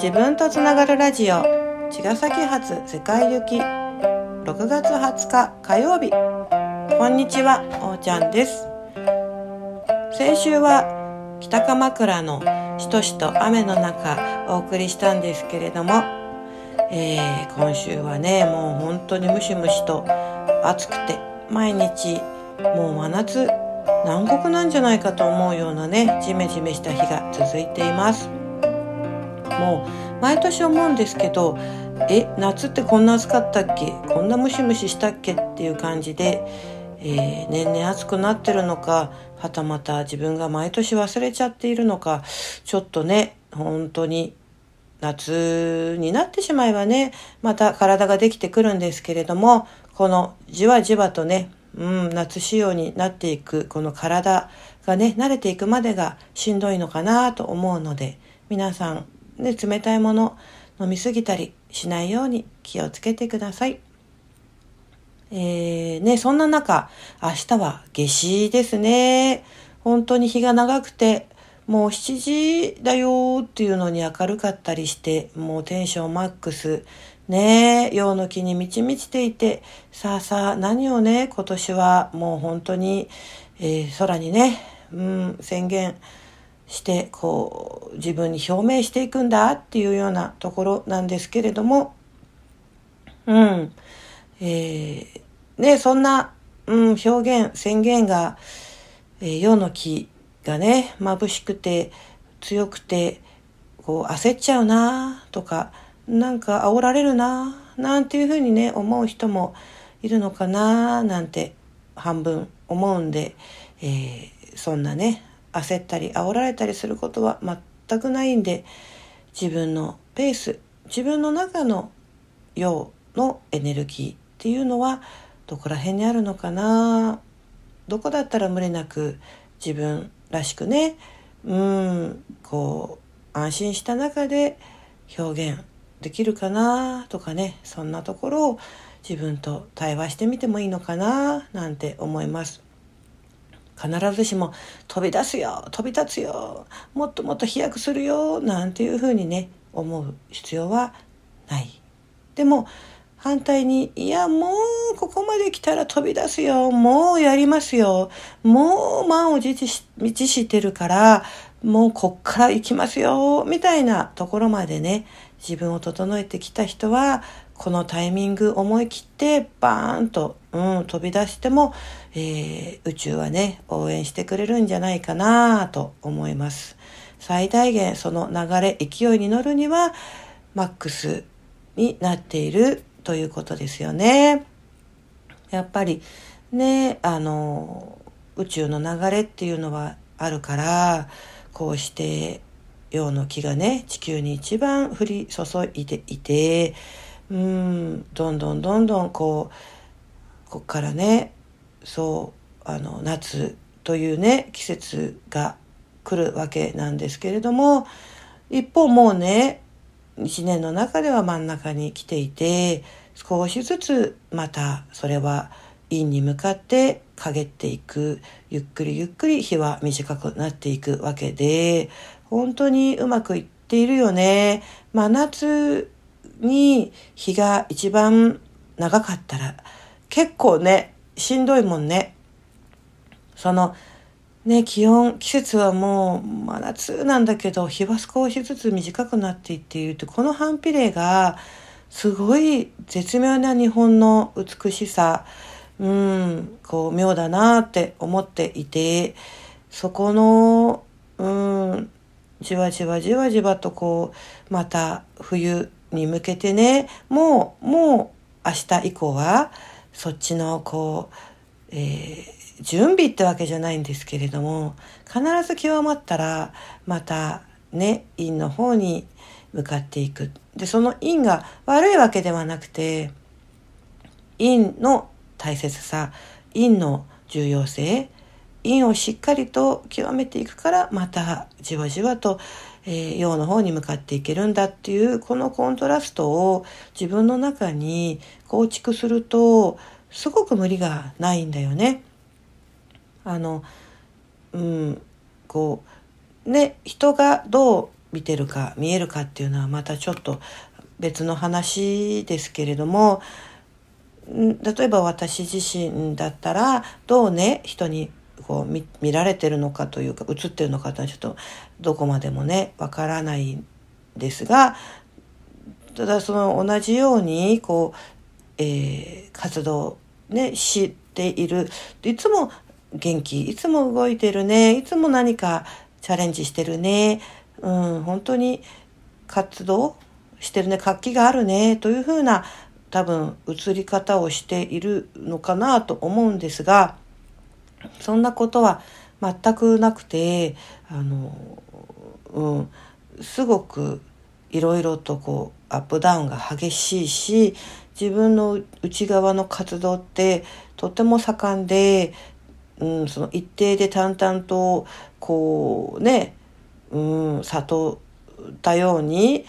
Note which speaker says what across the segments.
Speaker 1: 自分とつながるラジオ。茅ヶ崎発世界行き。6月20日火曜日。こんにちはおーちゃんです。先週は北鎌倉のしとしと雨の中お送りしたんですけれども、えー、今週はねもう本当にムシムシと暑くて毎日もう真夏南国なんじゃないかと思うようなねジメジメした日が続いています。も毎年思うんですけどえ夏ってこんな暑かったっけ？こんなムシムシしたっけ？っていう感じで、えー、年々暑くなってるのかはたまた自分が毎年忘れちゃっているのかちょっとね本当に夏になってしまえばねまた体ができてくるんですけれどもこのじわじわとねうん、夏仕様になっていくこの体がね慣れていくまでがしんどいのかなと思うので皆さん、ね、冷たいもの飲みすぎたりしないように気をつけてください。えー、ね、そんな中、明日は夏至ですね。本当に日が長くて、もう7時だよっていうのに明るかったりして、もうテンションマックス。ねえ、陽の木に満ち満ちていて、さあさあ、何をね、今年はもう本当に、えー、空にね、うん、宣言して、こう、自分に表明していくんだっていうようなところなんですけれども、うん、えー、ね、そんな、うん、表現、宣言が、えー、陽の木がね、眩しくて、強くて、こう、焦っちゃうなとか、なんか煽られるななんていうふうにね思う人もいるのかななんて半分思うんで、えー、そんなね焦ったり煽られたりすることは全くないんで自分のペース自分の中の陽のエネルギーっていうのはどこら辺にあるのかな？どこだったら無理なく自分らしくねうんこう安心した中で表現できるかな？とかねそんなところを自分と対話してみてもいいのかな？なんて思います。必ずしも飛び出すよ飛び立つよもっともっと飛躍するよなんていうふうにね思う必要はないでも反対に、いや、もうここまで来たら飛び出すよ。もうやりますよ。もう満を持してるから、もうこっから行きますよ。みたいなところまでね、自分を整えてきた人は、このタイミング思い切ってバーンと、うん、飛び出しても、えー、宇宙はね、応援してくれるんじゃないかなと思います。最大限その流れ、勢いに乗るには、マックスになっているということですよね。やっぱりね、あの、宇宙の流れっていうのはあるから、こうして陽の木がね地球に一番降り注いでいてうんどんどんどんどんこうこっからねそうあの夏というね季節が来るわけなんですけれども一方もうね一年の中では真ん中に来ていて少しずつまたそれは陰に向かって陰っていくゆっくりゆっくり日は短くなっていくわけで本当にうまくいっているよね。真夏に日が一番長かったら結構ね、しんどいもんね。その、ね、気温、季節はもう真夏なんだけど、日は少しずつ短くなっていっているって、この反比例が、すごい絶妙な日本の美しさ、うん、こう、妙だなって思っていて、そこの、うん、じわじわじわじわとこう、また冬に向けてね、もう、もう明日以降は、そっちのこう、えー、準備ってわけじゃないんですけれども、必ず極まったら、またね、陰の方に向かっていく。で、その陰が悪いわけではなくて、陰の大切さ、陰の重要性、陰をしっかりと極めていくからまたじわじわと、えー、陽の方に向かっていけるんだっていうこのコントラストを自分の中に構築するとすごく無理がないんだよね。あのうんこうね人がどう見てるか見えるかっていうのはまたちょっと別の話ですけれども例えば私自身だったらどうね人にこう見られてるのかというか映ってるのかというのはちょっとどこまでもねわからないんですがただその同じようにこう、えー、活動ねしている。いつも元気いつも動いてるねいつも何かチャレンジしてるねうん本当に活動してるね活気があるねというふうな多分映り方をしているのかなと思うんですがそんなことは全くなくてあの、うん、すごくいろいろとこうアップダウンが激しいし自分の内側の活動ってとても盛んで、うん、その一定で淡々とこうね、うん、悟ったように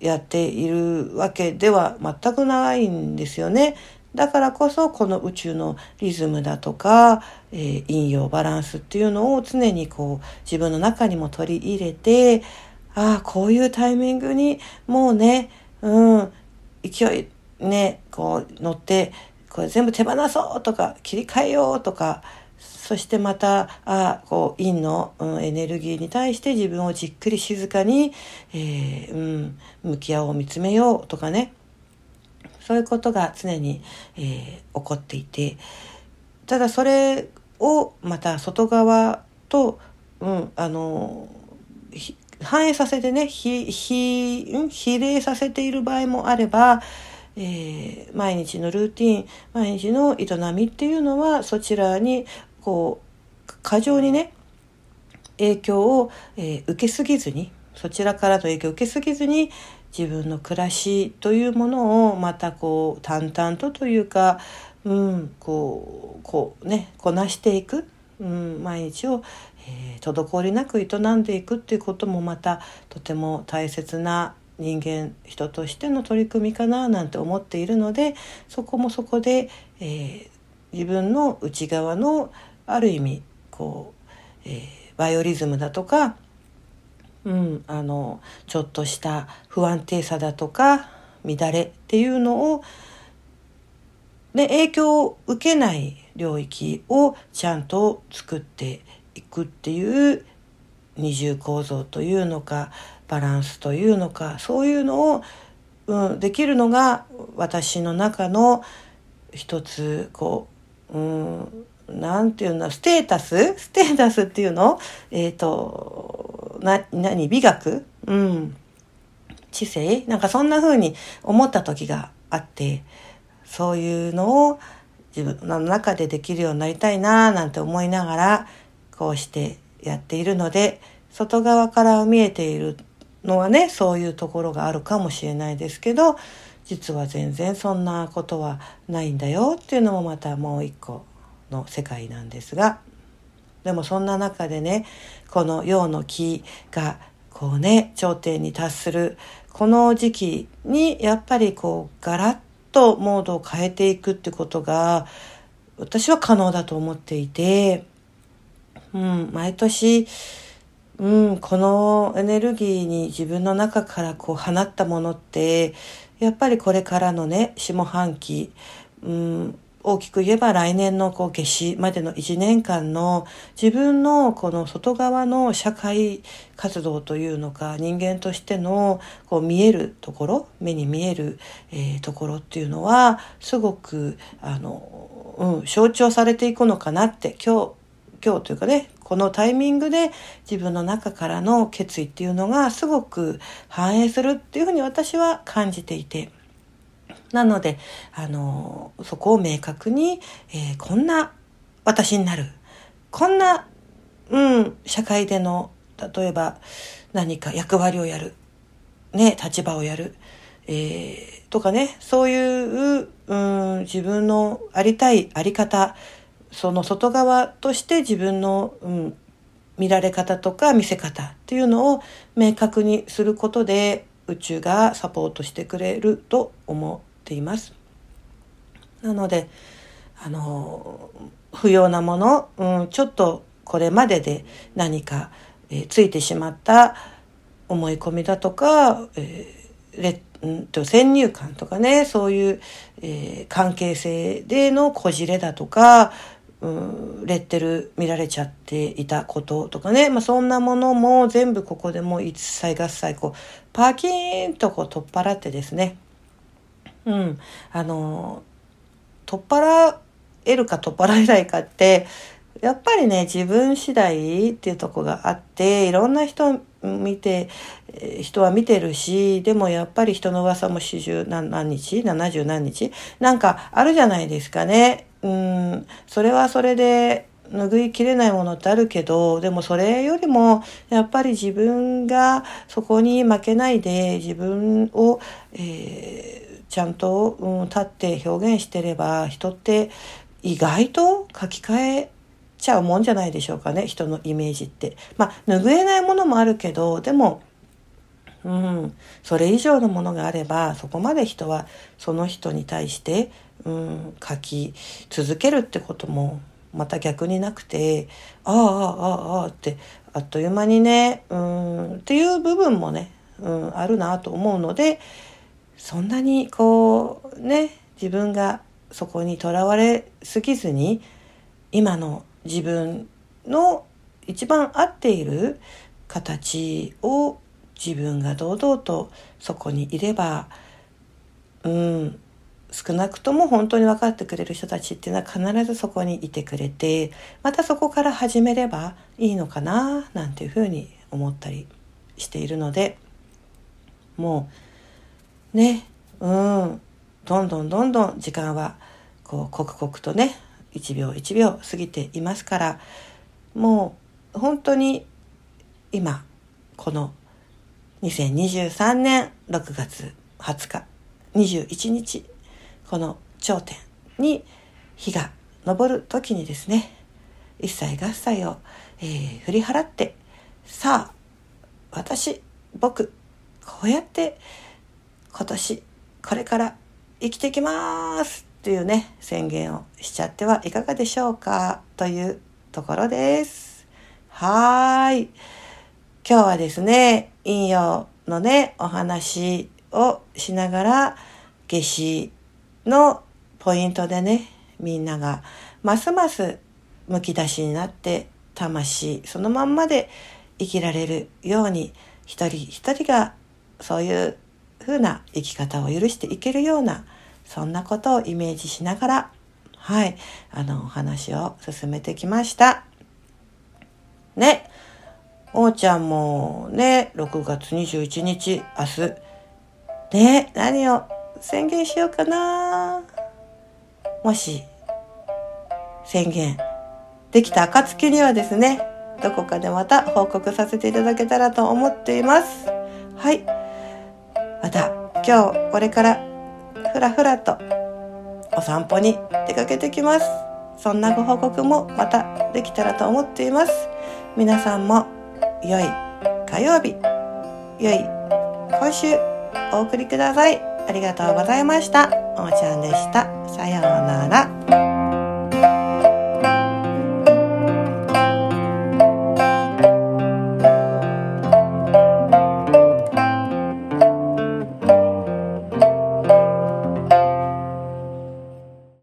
Speaker 1: やっているわけでは全くないんですよね。だからこそこの宇宙のリズムだとか、えー、陰陽バランスっていうのを常にこう自分の中にも取り入れてああこういうタイミングにもうねうん勢いねこう乗ってこれ全部手放そうとか切り替えようとかそしてまたあこう陰の、うん、エネルギーに対して自分をじっくり静かに、えー、うん、向き合おう見つめようとかね。そういうことが常に、えー、起こっていてただそれをまた外側と、うん、あの反映させてね比比比例させている場合もあれば、えー、毎日のルーティン毎日の営みっていうのはそちらにこう過剰にね影響を、えー、受けすぎずにそちらからの影響を受けすぎずに自分の暮らしというものをまたこう淡々とというか、うん、こうこうねこなしていく、うん、毎日を、えー、滞りなく営んでいくっていうこともまたとても大切な人間人としての取り組みかななんて思っているのでそこもそこで、えー、自分の内側のある意味こう、えー、バイオリズムだとかうん、あのちょっとした不安定さだとか乱れっていうのを、ね、影響を受けない領域をちゃんと作っていくっていう二重構造というのかバランスというのかそういうのを、うん、できるのが私の中の一つこう、うん、なんていうのステータス？ステータスっていうの？えっ、ー、と、な、何美学？うん。知性？なんかそんな風に思った時があって、そういうのを自分の中でできるようになりたいななんて思いながら、こうしてやっているので、外側から見えているのはね、そういうところがあるかもしれないですけど、実は全然そんなことはないんだよっていうのもまたもう一個の世界なんですが。でもそんな中でねこの陽の木がこうね頂点に達するこの時期にやっぱりこうガラッとモードを変えていくってことが私は可能だと思っていて、うん、毎年、うん、このエネルギーに自分の中からこう放ったものってやっぱりこれからのね下半期、うん、大きく言えば来年のこう夏至までの1年間の自分のこの外側の社会活動というのか人間としてのこう見えるところ目に見える、え、ところっていうのはすごくあの、うん、象徴されていくのかなって今日今日というかねこのタイミングで自分の中からの決意っていうのがすごく反映するっていうふうに私は感じていて。なので、あの、そこを明確に、えー、こんな私になる。こんな、うん、社会での、例えば何か役割をやる。ね、立場をやる。えー、とかね、そういう、うん、自分のありたいあり方、その外側として自分の、うん、見られ方とか見せ方っていうのを明確にすることで宇宙がサポートしてくれると思ています。なのであの不要なもの、うん、ちょっとこれまでで何か、えー、ついてしまった思い込みだとか、えー、レうんと先入観とかねそういう、えー、関係性でのこじれだとか、うん、レッテル見られちゃっていたこととかね、まあ、そんなものも全部ここでもう一切合切こうパキーンとこう取っ払ってですねうん。あの取っ払えるか取っ払えないかってやっぱりね自分次第っていうとこがあっていろんな人見て人は見てるしでもやっぱり人の噂も四十何日？70何日？なんかあるじゃないですかね。うん。それはそれで拭いきれないものってあるけどでもそれよりもやっぱり自分がそこに負けないで自分を、えー、ちゃんと、うん、立って表現してれば人って意外と書き換えちゃうもんじゃないでしょうかね人のイメージって。まあ拭えないものもあるけどでもうん、それ以上のものがあればそこまで人はその人に対して、うん、書き続けるってこともまた逆になくてああああああってあっという間にね、うん、っていう部分もね、うん、あるなと思うのでそんなにこうね自分がそこにとらわれすぎずに今の自分の一番合っている形を自分が堂々とそこにいればうん少なくとも本当に分かってくれる人たちっていうのは必ずそこにいてくれてまたそこから始めればいいのかななんていうふうに思ったりしているのでもうね。うん。どんどんどんどん時間はこう刻々とね1秒1秒過ぎていますからもう本当に今この2023年6月20日21日この頂点に日が昇る時にですね一切合切を、えー、振り払ってさあ私僕こうやって今年これから生きていきますっていうね宣言をしちゃってはいかがでしょうかというところです。はい。今日はですね、引用のね、お話をしながら、夏至のポイントでね、みんながますますむき出しになって、魂そのまんまで生きられるように、一人一人がそういう風な生き方を許していけるような、そんなことをイメージしながら、はい、あの、お話を進めてきました。ね、おーちゃんもね、6月21日、明日、ね、何を宣言しようかなもし、宣言できた暁にはですね、どこかでまた報告させていただけたらと思っています。はい。また、今日、これからふらふらとお散歩に出かけてきます。そんなご報告もまたできたらと思っています。皆さんも良い火曜日、良い今週お送りください。ありがとうございました。おーちゃんでした。